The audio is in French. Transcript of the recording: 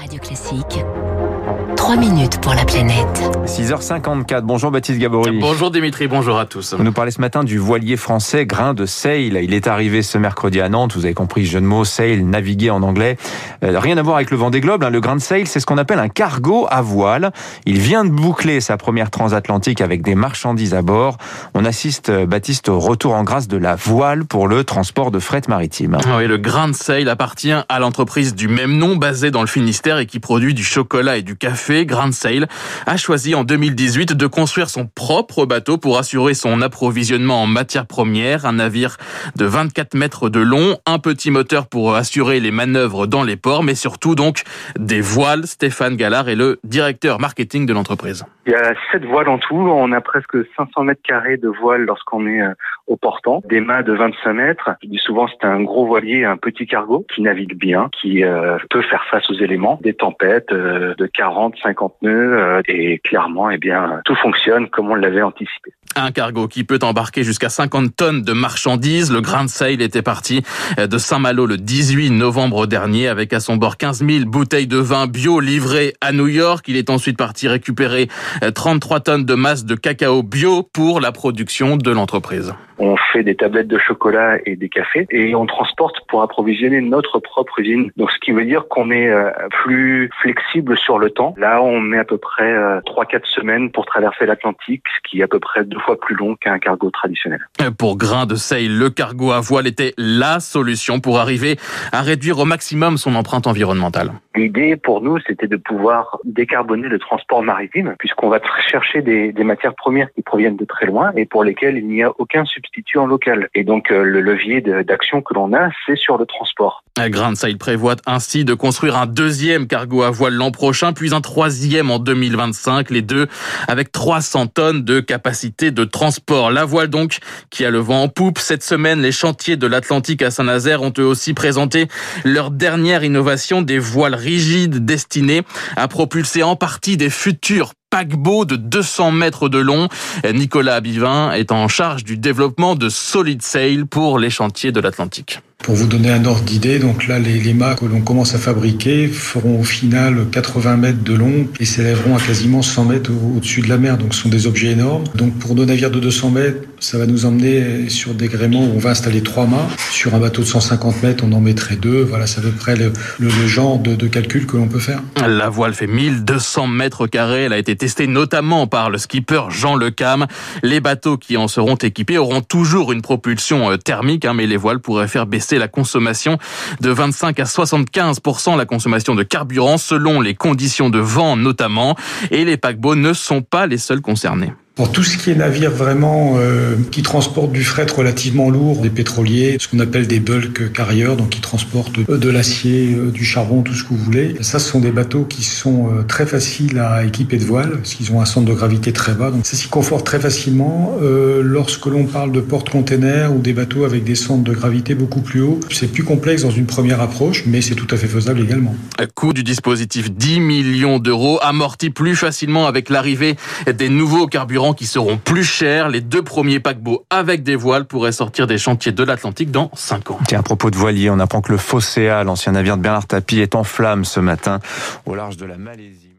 Radio Classique. 3 minutes pour la planète. 6h54. Bonjour Baptiste Gabory. Bonjour Dimitri, bonjour à tous. Vous nous parlez ce matin du voilier français Grain de Sail. Il est arrivé ce mercredi à Nantes. Vous avez compris, jeu de mots, sail, naviguer en anglais. Euh, rien à voir avec le vent des globes. Hein. Le Grain de Sail, c'est ce qu'on appelle un cargo à voile. Il vient de boucler sa première transatlantique avec des marchandises à bord. On assiste, euh, Baptiste, au retour en grâce de la voile pour le transport de fret maritime. Oui, le Grain de Sail appartient à l'entreprise du même nom basée dans le Finistère et qui produit du chocolat et du café Grand Sail, a choisi en 2018 de construire son propre bateau pour assurer son approvisionnement en matières premières, un navire de 24 mètres de long, un petit moteur pour assurer les manœuvres dans les ports, mais surtout donc des voiles. Stéphane Gallard est le directeur marketing de l'entreprise. Il y a sept voiles en tout. On a presque 500 mètres carrés de voiles lorsqu'on est euh, au portant. Des mâts de 25 mètres. Je dis souvent c'est un gros voilier, un petit cargo qui navigue bien, qui euh, peut faire face aux éléments, des tempêtes euh, de 40, 50 nœuds. et clairement, eh bien, tout fonctionne comme on l'avait anticipé. Un cargo qui peut embarquer jusqu'à 50 tonnes de marchandises. Le Grand Sail était parti de Saint-Malo le 18 novembre dernier avec à son bord 15 000 bouteilles de vin bio livrées à New York. Il est ensuite parti récupérer 33 tonnes de masse de cacao bio pour la production de l'entreprise. On fait des tablettes de chocolat et des cafés et on transporte pour approvisionner notre propre usine. Donc ce qui veut dire qu'on est euh, plus flexible sur le temps. Là, on met à peu près 3-4 euh, semaines pour traverser l'Atlantique, ce qui est à peu près deux fois plus long qu'un cargo traditionnel. Pour Grain de Seille, le cargo à voile était la solution pour arriver à réduire au maximum son empreinte environnementale. L'idée pour nous, c'était de pouvoir décarboner le transport maritime, puisqu'on va chercher des, des, matières premières qui proviennent de très loin et pour lesquelles il n'y a aucun substitut en local. Et donc euh, le levier d'action que l'on a, c'est sur le transport. Grain de Seille prévoit ainsi de construire un deuxième cargo à voile l'an prochain, puis un troisième en 2025, les deux avec 300 tonnes de capacité de transport. La voile donc qui a le vent en poupe. Cette semaine, les chantiers de l'Atlantique à Saint-Nazaire ont eux aussi présenté leur dernière innovation des voiles rigides destinées à propulser en partie des futurs paquebots de 200 mètres de long. Nicolas Abivin est en charge du développement de Solid Sail pour les chantiers de l'Atlantique. Pour vous donner un ordre d'idée, donc là, les, les mâts que l'on commence à fabriquer feront au final 80 mètres de long et s'élèveront à quasiment 100 mètres au-dessus de la mer. Donc, ce sont des objets énormes. Donc, pour nos navires de 200 mètres, ça va nous emmener sur des gréements où on va installer trois mâts. Sur un bateau de 150 mètres, on en mettrait deux. Voilà, c'est à peu près le, le, genre de, de, calcul que l'on peut faire. La voile fait 1200 mètres carrés. Elle a été testée notamment par le skipper Jean Lecam. Les bateaux qui en seront équipés auront toujours une propulsion euh, thermique, hein, mais les voiles pourraient faire baisser la consommation de 25 à 75% la consommation de carburant selon les conditions de vent notamment. Et les paquebots ne sont pas les seuls concernés. Pour tout ce qui est navire vraiment euh, qui transporte du fret relativement lourd, des pétroliers, ce qu'on appelle des bulk carriers, donc qui transportent de l'acier, euh, du charbon, tout ce que vous voulez. Ça, ce sont des bateaux qui sont euh, très faciles à équiper de voiles, parce qu'ils ont un centre de gravité très bas. Donc ça s'y conforte très facilement. Euh, lorsque l'on parle de porte-containers ou des bateaux avec des centres de gravité beaucoup plus hauts, c'est plus complexe dans une première approche, mais c'est tout à fait faisable également. Coût du dispositif 10 millions d'euros, amorti plus facilement avec l'arrivée des nouveaux qui seront plus chers. Les deux premiers paquebots avec des voiles pourraient sortir des chantiers de l'Atlantique dans 5 ans. Tiens, à propos de voilier, on apprend que le Fosséa, l'ancien navire de Bernard Tapie, est en flammes ce matin au large de la Malaisie.